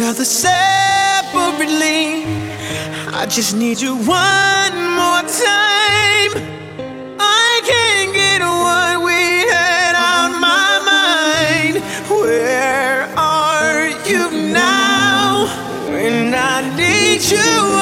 other separately. I just need you one more time. I can't get what we had on my mind. Where are you now? When I need you.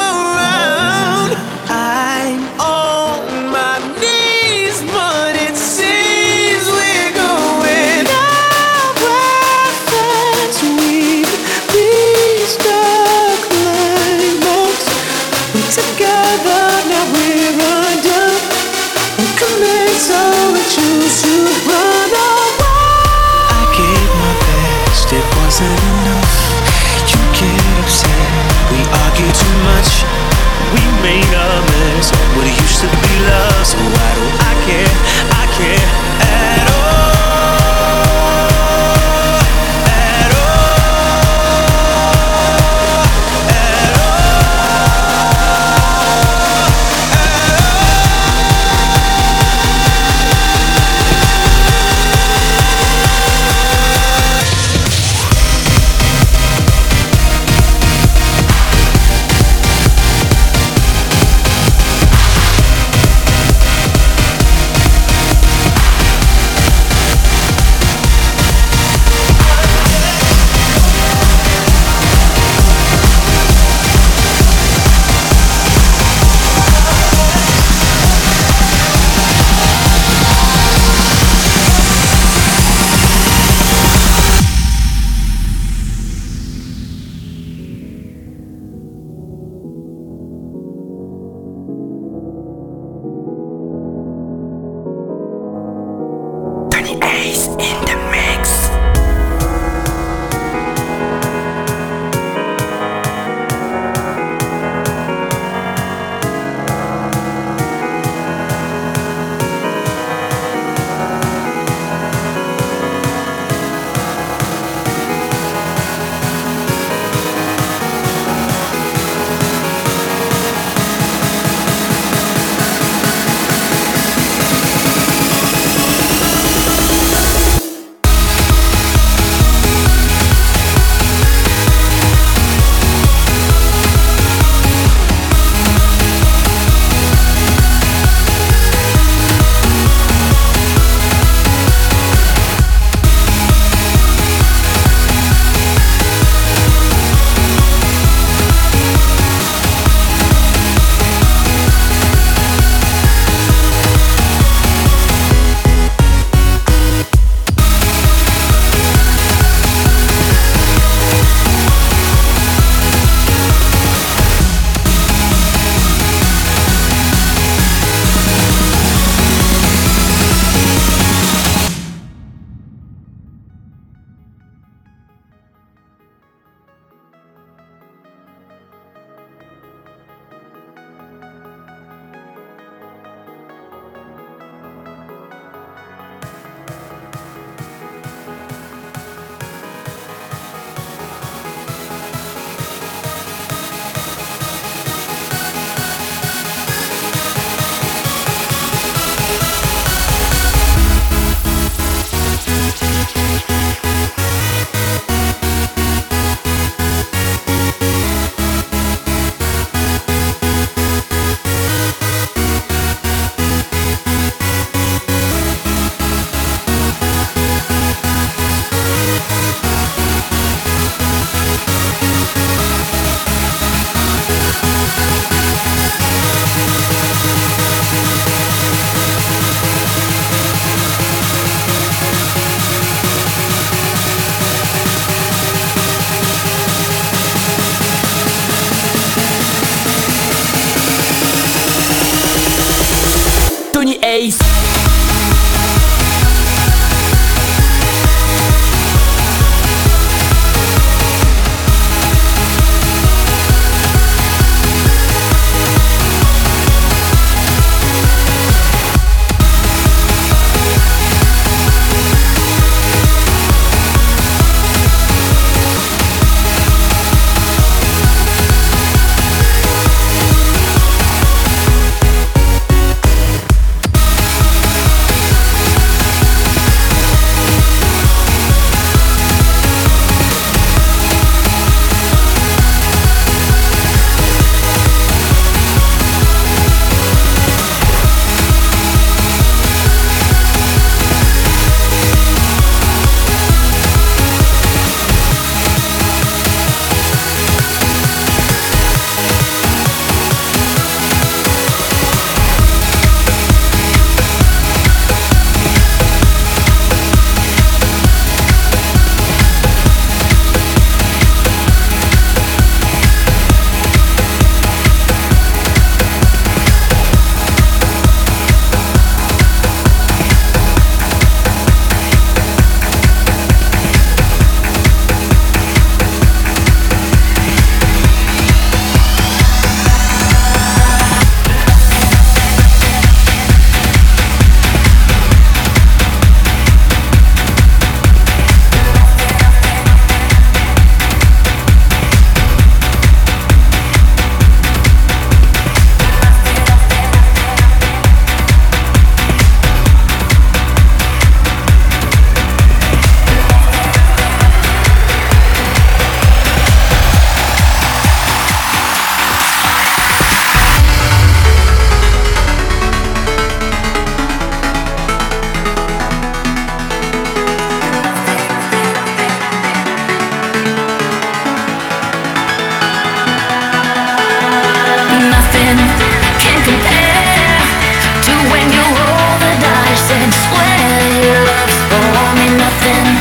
nothing.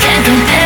Can't compare.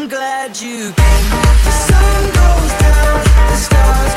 I'm glad you came. The sun goes down, the stars.